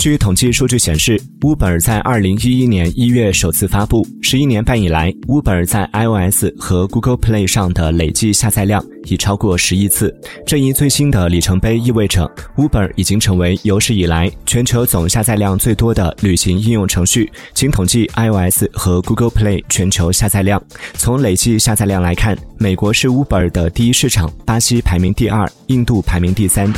据统计数据显示 uber 在二零一一年一月首次发布十一年半以来 uber 在 ios 和 google play 上的累计下载量已超过十亿次。这一最新的里程碑意味着 uber 已经成为有史以来全球总下载量最多的旅行应用程序请统计 ios 和 google play 全球下载量。从累计下载量来看美国是 uber 的第一市场巴西排名第二印度排名第三。